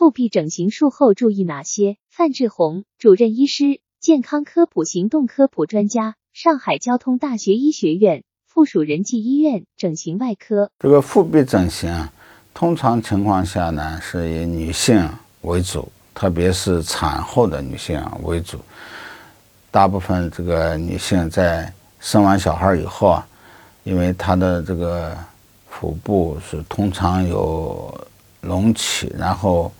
腹壁整形术后注意哪些？范志红，主任医师，健康科普行动科普专家，上海交通大学医学院附属仁济医院整形外科。这个腹壁整形啊，通常情况下呢，是以女性为主，特别是产后的女性为主。大部分这个女性在生完小孩以后啊，因为她的这个腹部是通常有隆起，然后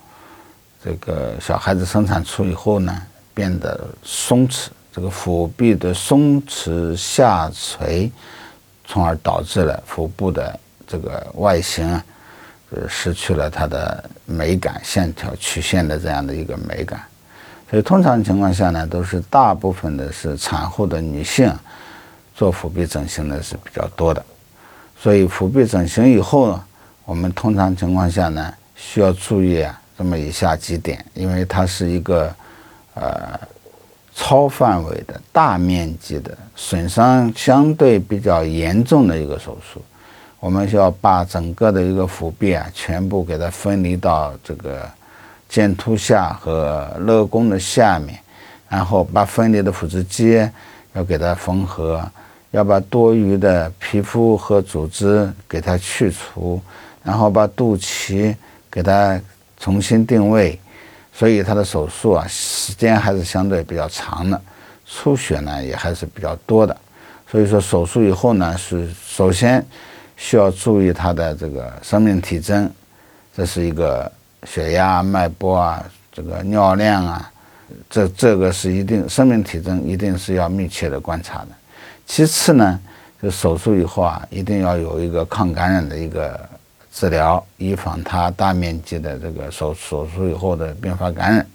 这个小孩子生产出以后呢，变得松弛，这个腹壁的松弛下垂，从而导致了腹部的这个外形啊，呃，失去了它的美感、线条、曲线的这样的一个美感。所以通常情况下呢，都是大部分的是产后的女性做腹壁整形的是比较多的。所以腹壁整形以后呢，我们通常情况下呢，需要注意啊这么以下几点，因为它是一个呃超范围的大面积的损伤相对比较严重的一个手术，我们需要把整个的一个腹壁啊全部给它分离到这个。剑突下和肋弓的下面，然后把分离的腹直肌要给它缝合，要把多余的皮肤和组织给它去除，然后把肚脐给它重新定位，所以他的手术啊时间还是相对比较长的，出血呢也还是比较多的，所以说手术以后呢是首先需要注意他的这个生命体征，这是一个。血压、脉搏啊，这个尿量啊，这这个是一定生命体征，一定是要密切的观察的。其次呢，就手术以后啊，一定要有一个抗感染的一个治疗，以防它大面积的这个手手术以后的并发感染。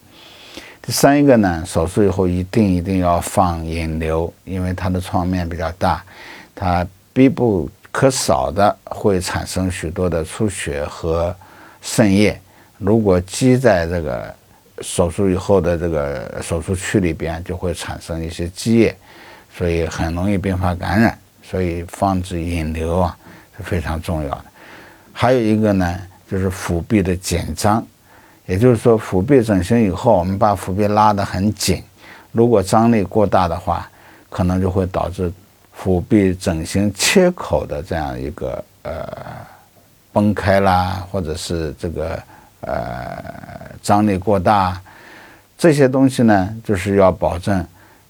第三一个呢，手术以后一定一定要放引流，因为它的创面比较大，它必不可少的会产生许多的出血和渗液。如果积在这个手术以后的这个手术区里边，就会产生一些积液，所以很容易并发感染。所以防止引流啊是非常重要的。还有一个呢，就是腹壁的紧张，也就是说腹壁整形以后，我们把腹壁拉得很紧，如果张力过大的话，可能就会导致腹壁整形切口的这样一个呃崩开啦，或者是这个。呃，张力过大，这些东西呢，就是要保证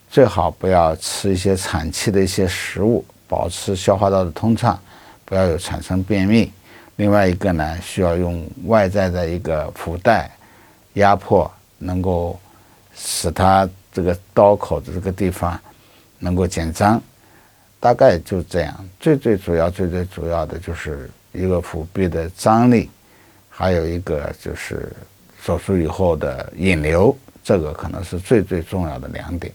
最好不要吃一些产气的一些食物，保持消化道的通畅，不要有产生便秘。另外一个呢，需要用外在的一个腹带压迫，能够使它这个刀口的这个地方能够减张。大概就这样，最最主要、最最主要的就是一个腹壁的张力。还有一个就是手术以后的引流，这个可能是最最重要的两点。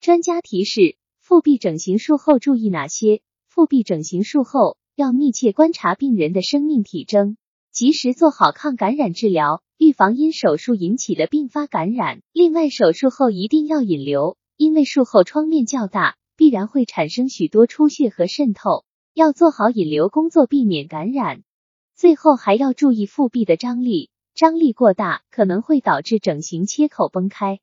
专家提示：腹壁整形术后注意哪些？腹壁整形术后要密切观察病人的生命体征，及时做好抗感染治疗，预防因手术引起的并发感染。另外，手术后一定要引流，因为术后创面较大，必然会产生许多出血和渗透，要做好引流工作，避免感染。最后还要注意腹壁的张力，张力过大可能会导致整形切口崩开。